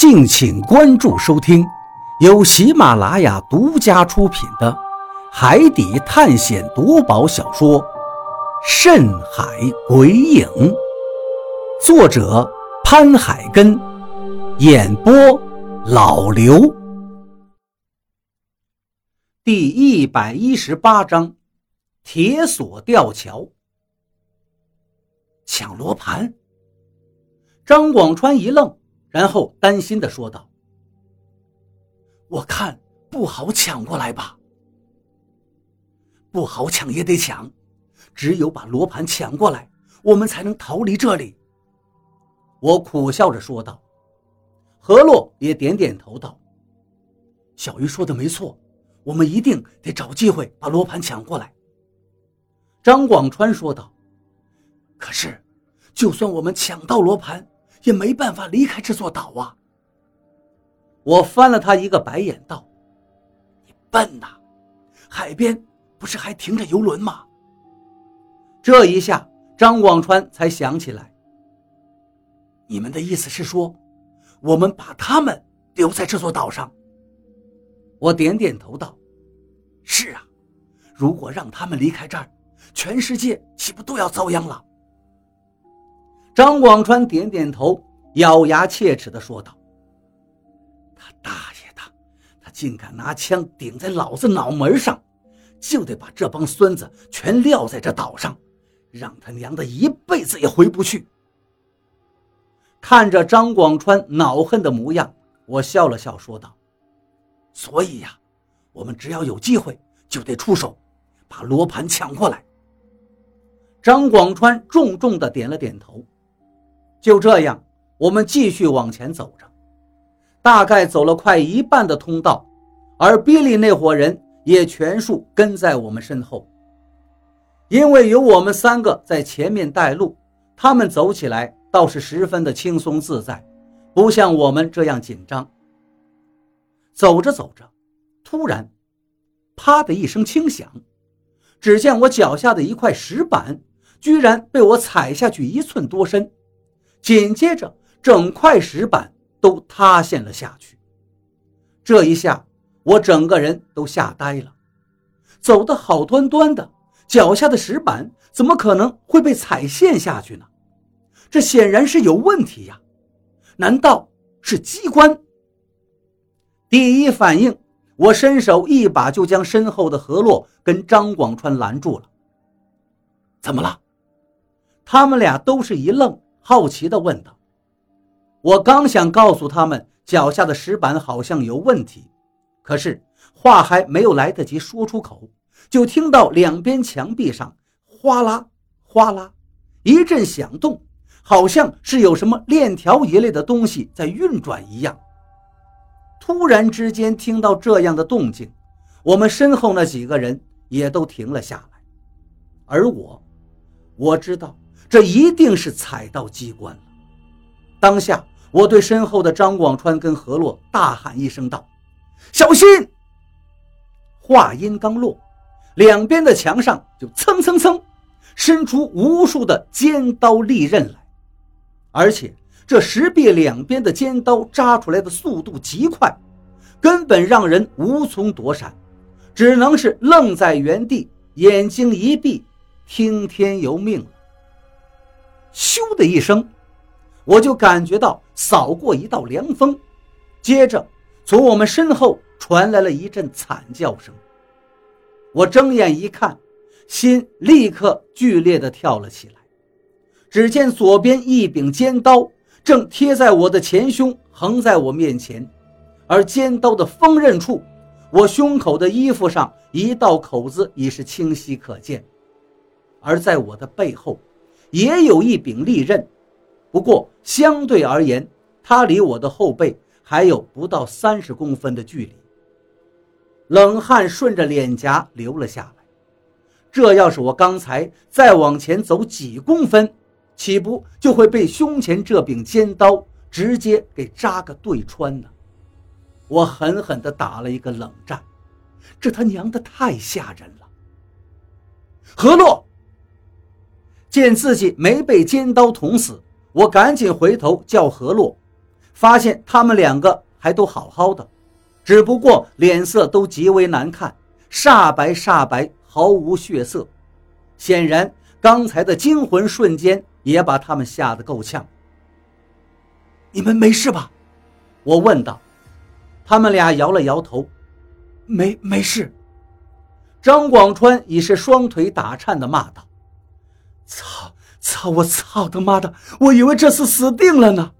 敬请关注收听，由喜马拉雅独家出品的《海底探险夺宝小说》《深海鬼影》，作者潘海根，演播老刘。第一百一十八章：铁索吊桥。抢罗盘。张广川一愣。然后担心的说道：“我看不好抢过来吧，不好抢也得抢，只有把罗盘抢过来，我们才能逃离这里。”我苦笑着说道。何洛也点点头道：“小鱼说的没错，我们一定得找机会把罗盘抢过来。”张广川说道：“可是，就算我们抢到罗盘。”也没办法离开这座岛啊！我翻了他一个白眼，道：“你笨呐，海边不是还停着游轮吗？”这一下，张广川才想起来。你们的意思是说，我们把他们留在这座岛上？我点点头道：“是啊，如果让他们离开这儿，全世界岂不都要遭殃了？”张广川点点头，咬牙切齿地说道：“他大爷的，他竟敢拿枪顶在老子脑门上，就得把这帮孙子全撂在这岛上，让他娘的一辈子也回不去。”看着张广川恼恨的模样，我笑了笑，说道：“所以呀，我们只要有机会，就得出手，把罗盘抢过来。”张广川重重地点了点头。就这样，我们继续往前走着，大概走了快一半的通道，而比利那伙人也全数跟在我们身后。因为有我们三个在前面带路，他们走起来倒是十分的轻松自在，不像我们这样紧张。走着走着，突然，啪的一声轻响，只见我脚下的一块石板居然被我踩下去一寸多深。紧接着，整块石板都塌陷了下去。这一下，我整个人都吓呆了。走得好端端的，脚下的石板怎么可能会被踩陷下去呢？这显然是有问题呀！难道是机关？第一反应，我伸手一把就将身后的何洛跟张广川拦住了。怎么了？他们俩都是一愣。好奇地问道：“我刚想告诉他们脚下的石板好像有问题，可是话还没有来得及说出口，就听到两边墙壁上哗啦哗啦一阵响动，好像是有什么链条一类的东西在运转一样。突然之间听到这样的动静，我们身后那几个人也都停了下来，而我，我知道。”这一定是踩到机关了。当下，我对身后的张广川跟何洛大喊一声道：“小心！”话音刚落，两边的墙上就蹭蹭蹭伸出无数的尖刀利刃来，而且这石壁两边的尖刀扎出来的速度极快，根本让人无从躲闪，只能是愣在原地，眼睛一闭，听天由命了。咻的一声，我就感觉到扫过一道凉风，接着从我们身后传来了一阵惨叫声。我睁眼一看，心立刻剧烈的跳了起来。只见左边一柄尖刀正贴在我的前胸，横在我面前，而尖刀的锋刃处，我胸口的衣服上一道口子已是清晰可见，而在我的背后。也有一柄利刃，不过相对而言，它离我的后背还有不到三十公分的距离。冷汗顺着脸颊流了下来。这要是我刚才再往前走几公分，岂不就会被胸前这柄尖刀直接给扎个对穿呢？我狠狠地打了一个冷战，这他娘的太吓人了。何洛。见自己没被尖刀捅死，我赶紧回头叫何洛，发现他们两个还都好好的，只不过脸色都极为难看，煞白煞白，毫无血色。显然，刚才的惊魂瞬间也把他们吓得够呛。你们没事吧？我问道。他们俩摇了摇头，没没事。张广川已是双腿打颤的骂道：“操操！我操他妈的！我以为这次死定了呢。”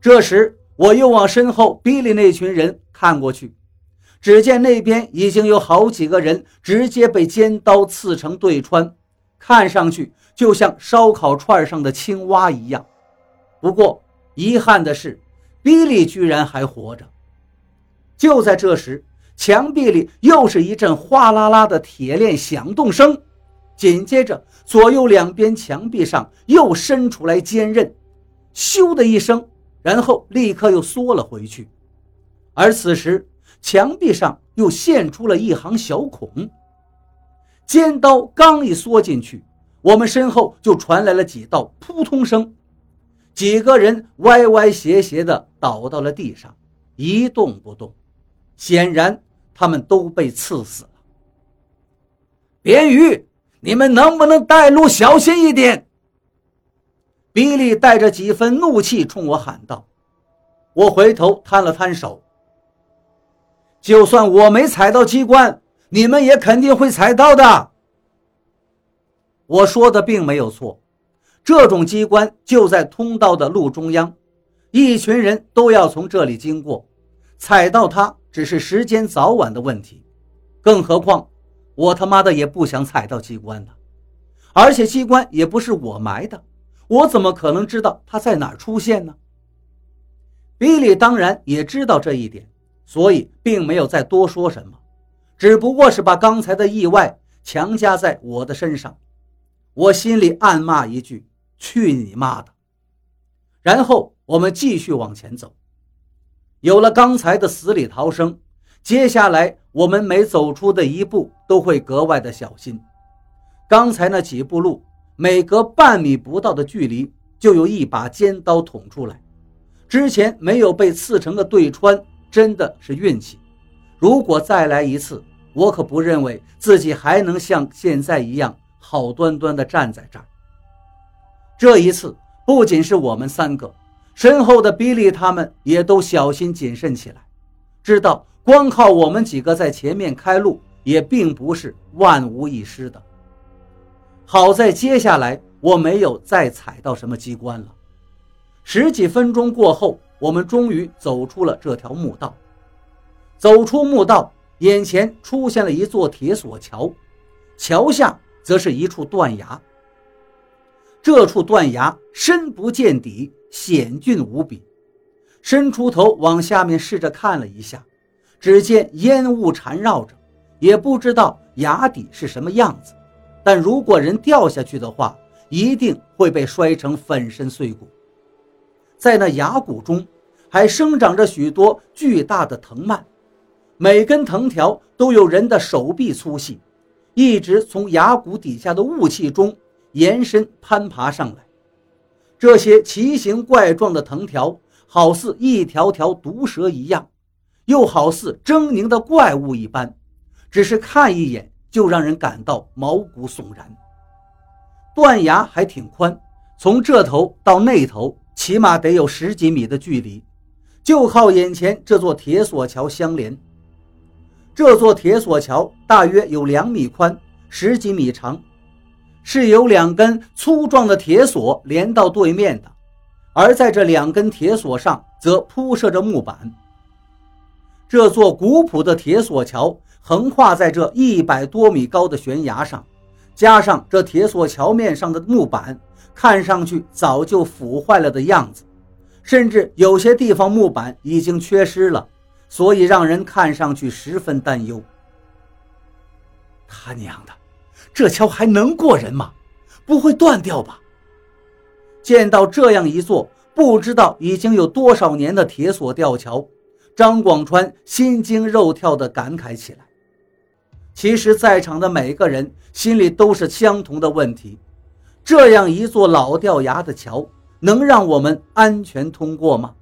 这时，我又往身后比利那群人看过去，只见那边已经有好几个人直接被尖刀刺成对穿，看上去就像烧烤串上的青蛙一样。不过，遗憾的是，比利居然还活着。就在这时，墙壁里又是一阵哗啦啦的铁链响动声，紧接着，左右两边墙壁上又伸出来坚刃，咻的一声。然后立刻又缩了回去，而此时墙壁上又现出了一行小孔。尖刀刚一缩进去，我们身后就传来了几道扑通声，几个人歪歪斜斜地倒到了地上，一动不动，显然他们都被刺死了。边鱼，你们能不能带路小心一点？比利带着几分怒气冲我喊道：“我回头摊了摊手。就算我没踩到机关，你们也肯定会踩到的。”我说的并没有错，这种机关就在通道的路中央，一群人都要从这里经过，踩到它只是时间早晚的问题。更何况，我他妈的也不想踩到机关的，而且机关也不是我埋的。我怎么可能知道他在哪儿出现呢？比利当然也知道这一点，所以并没有再多说什么，只不过是把刚才的意外强加在我的身上。我心里暗骂一句：“去你妈的！”然后我们继续往前走。有了刚才的死里逃生，接下来我们每走出的一步都会格外的小心。刚才那几步路。每隔半米不到的距离，就有一把尖刀捅出来。之前没有被刺成的对穿，真的是运气。如果再来一次，我可不认为自己还能像现在一样好端端的站在这儿。这一次，不仅是我们三个，身后的比利他们也都小心谨慎起来，知道光靠我们几个在前面开路，也并不是万无一失的。好在接下来我没有再踩到什么机关了。十几分钟过后，我们终于走出了这条墓道。走出墓道，眼前出现了一座铁索桥，桥下则是一处断崖。这处断崖深不见底，险峻无比。伸出头往下面试着看了一下，只见烟雾缠绕着，也不知道崖底是什么样子。但如果人掉下去的话，一定会被摔成粉身碎骨。在那崖谷中，还生长着许多巨大的藤蔓，每根藤条都有人的手臂粗细，一直从崖谷底下的雾气中延伸攀爬上来。这些奇形怪状的藤条，好似一条条毒蛇一样，又好似狰狞的怪物一般，只是看一眼。就让人感到毛骨悚然。断崖还挺宽，从这头到那头起码得有十几米的距离，就靠眼前这座铁索桥相连。这座铁索桥大约有两米宽，十几米长，是由两根粗壮的铁索连到对面的，而在这两根铁索上则铺设着木板。这座古朴的铁索桥。横跨在这一百多米高的悬崖上，加上这铁索桥面上的木板，看上去早就腐坏了的样子，甚至有些地方木板已经缺失了，所以让人看上去十分担忧。他娘的，这桥还能过人吗？不会断掉吧？见到这样一座不知道已经有多少年的铁索吊桥，张广川心惊肉跳地感慨起来。其实，在场的每个人心里都是相同的问题：这样一座老掉牙的桥，能让我们安全通过吗？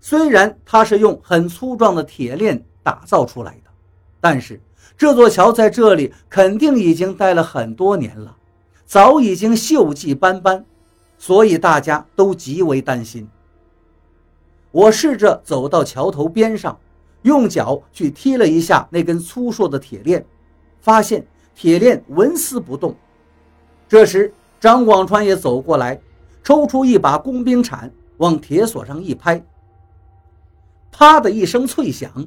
虽然它是用很粗壮的铁链打造出来的，但是这座桥在这里肯定已经待了很多年了，早已经锈迹斑斑，所以大家都极为担心。我试着走到桥头边上，用脚去踢了一下那根粗硕的铁链，发现铁链纹丝不动。这时，张广川也走过来，抽出一把工兵铲，往铁锁上一拍。啪的一声脆响，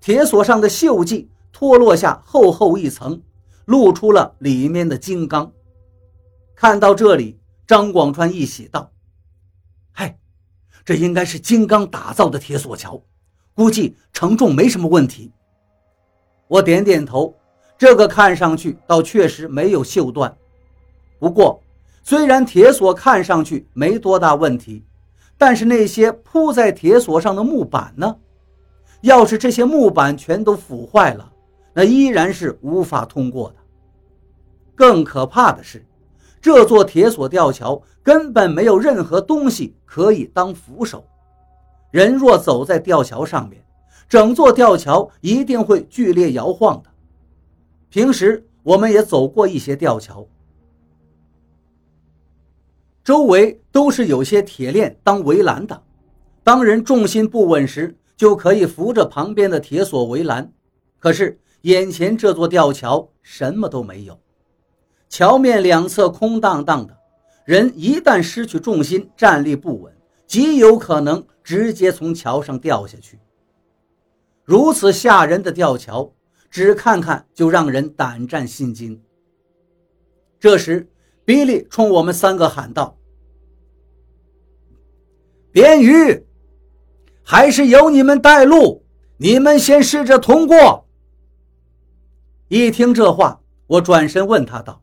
铁锁上的锈迹脱落下厚厚一层，露出了里面的金刚。看到这里，张广川一喜道：“，这应该是金刚打造的铁索桥，估计承重没什么问题。”我点点头，这个看上去倒确实没有锈断。不过，虽然铁索看上去没多大问题。但是那些铺在铁索上的木板呢？要是这些木板全都腐坏了，那依然是无法通过的。更可怕的是，这座铁索吊桥根本没有任何东西可以当扶手，人若走在吊桥上面，整座吊桥一定会剧烈摇晃的。平时我们也走过一些吊桥。周围都是有些铁链当围栏的，当人重心不稳时，就可以扶着旁边的铁索围栏。可是眼前这座吊桥什么都没有，桥面两侧空荡荡的，人一旦失去重心，站立不稳，极有可能直接从桥上掉下去。如此吓人的吊桥，只看看就让人胆战心惊。这时。比利冲我们三个喊道：“边鱼，还是由你们带路，你们先试着通过。”一听这话，我转身问他道：“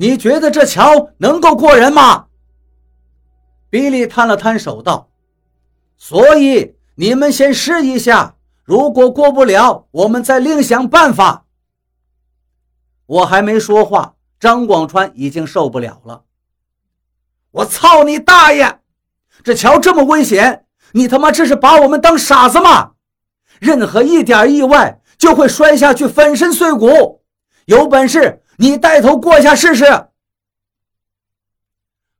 你觉得这桥能够过人吗？”比利摊了摊手道：“所以你们先试一下，如果过不了，我们再另想办法。”我还没说话。张广川已经受不了了！我操你大爷！这桥这么危险，你他妈这是把我们当傻子吗？任何一点意外就会摔下去，粉身碎骨。有本事你带头过一下试试！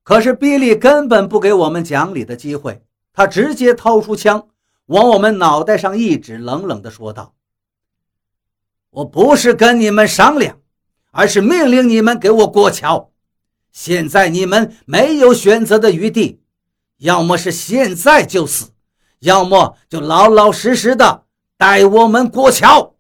可是比利根本不给我们讲理的机会，他直接掏出枪往我们脑袋上一指，冷冷地说道：“我不是跟你们商量。”而是命令你们给我过桥，现在你们没有选择的余地，要么是现在就死，要么就老老实实的带我们过桥。